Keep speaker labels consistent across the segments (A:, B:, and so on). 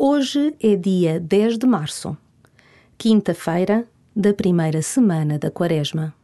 A: Hoje é dia 10 de março, quinta-feira da primeira semana da Quaresma.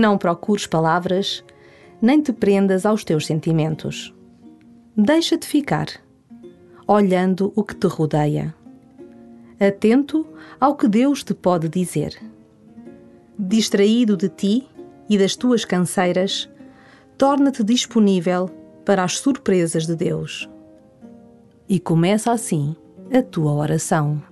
A: Não procures palavras, nem te prendas aos teus sentimentos. Deixa-te ficar, olhando o que te rodeia, atento ao que Deus te pode dizer. Distraído de ti e das tuas canseiras, torna-te disponível para as surpresas de Deus. E começa assim a tua oração.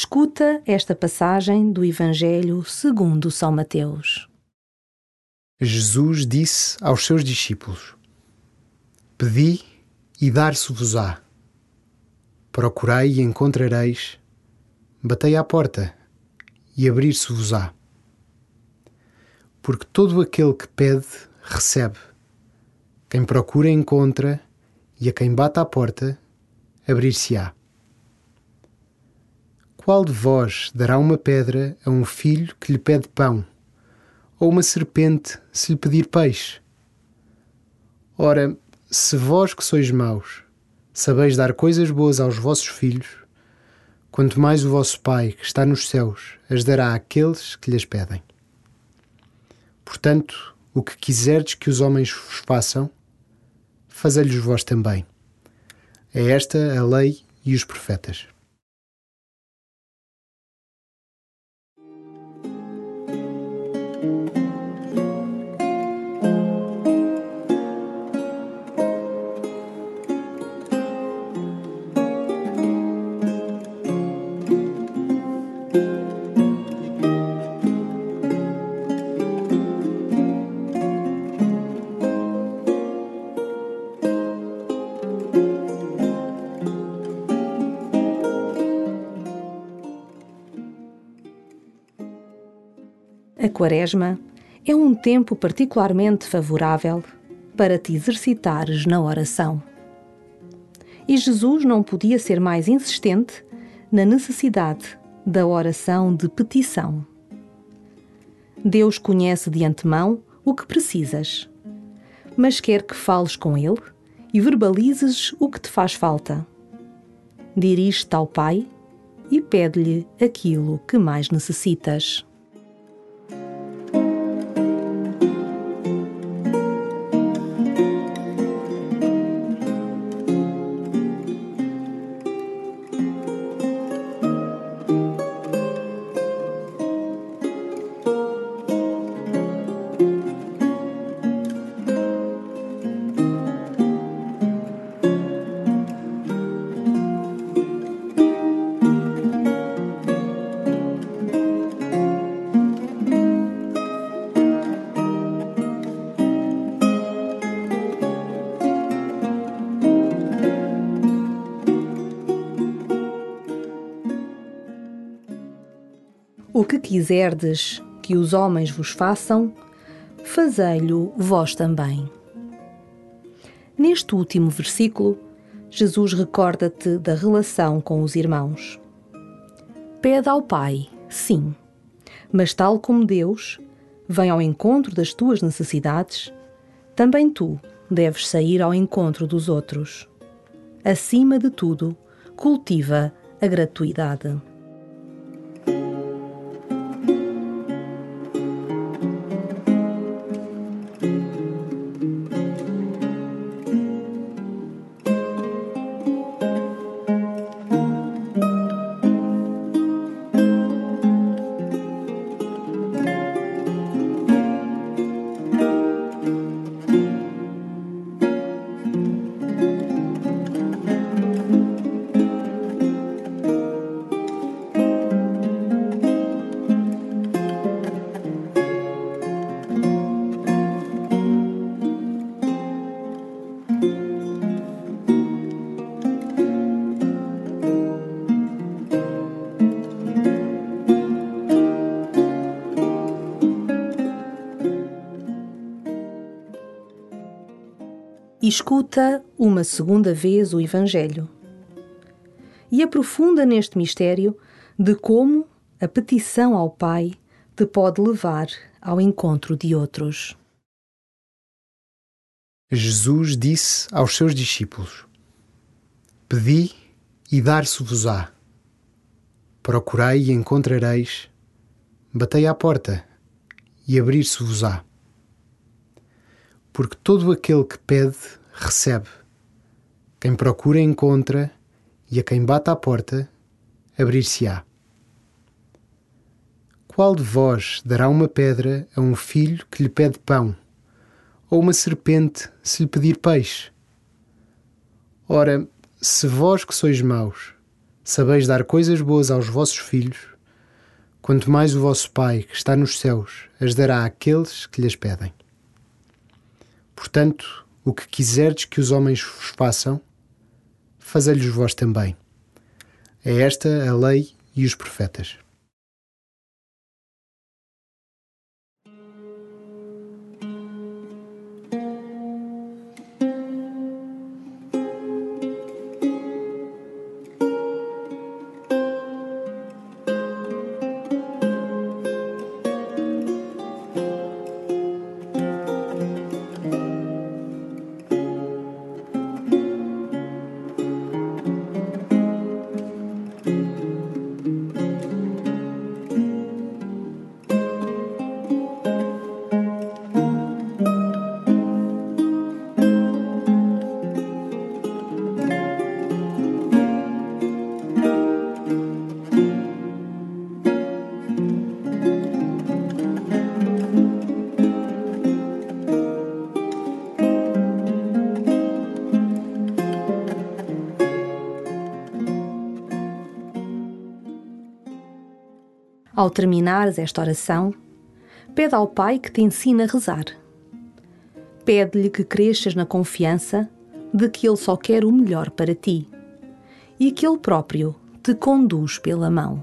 A: Escuta esta passagem do Evangelho segundo São Mateus.
B: Jesus disse aos seus discípulos: Pedi e dar-se-vos-á. Procurai e encontrareis. Batei à porta e abrir-se-vos-á. Porque todo aquele que pede, recebe. Quem procura, encontra, e a quem bate à porta, abrir-se-á. Qual de vós dará uma pedra a um filho que lhe pede pão, ou uma serpente se lhe pedir peixe? Ora, se vós que sois maus, sabeis dar coisas boas aos vossos filhos, quanto mais o vosso Pai, que está nos céus, as dará àqueles que lhes pedem. Portanto, o que quiserdes que os homens vos façam, fazei-lhes vós também. É esta a lei e os profetas.
A: Quaresma é um tempo particularmente favorável para te exercitares na oração. E Jesus não podia ser mais insistente na necessidade da oração de petição. Deus conhece de antemão o que precisas, mas quer que fales com Ele e verbalizes o que te faz falta. Dirige-te ao Pai e pede-lhe aquilo que mais necessitas. Que quiserdes que os homens vos façam, fazei-lo vós também. Neste último versículo, Jesus recorda-te da relação com os irmãos. Pede ao Pai, sim, mas tal como Deus vem ao encontro das tuas necessidades, também tu deves sair ao encontro dos outros. Acima de tudo, cultiva a gratuidade. Escuta uma segunda vez o Evangelho e aprofunda neste mistério de como a petição ao Pai te pode levar ao encontro de outros.
B: Jesus disse aos seus discípulos: Pedi e dar-se-vos-á. Procurai e encontrareis. Batei à porta e abrir-se-vos-á. Porque todo aquele que pede, recebe. Quem procura, encontra, e a quem bate à porta, abrir-se-á. Qual de vós dará uma pedra a um filho que lhe pede pão, ou uma serpente se lhe pedir peixe? Ora, se vós que sois maus, sabeis dar coisas boas aos vossos filhos, quanto mais o vosso Pai, que está nos céus, as dará àqueles que lhes pedem. Portanto, o que quiserdes que os homens vos façam, fazei-lhes vós também. É esta a lei e os profetas.
A: Ao terminares esta oração, pede ao Pai que te ensine a rezar. Pede-lhe que cresças na confiança de que Ele só quer o melhor para ti e que Ele próprio te conduz pela mão.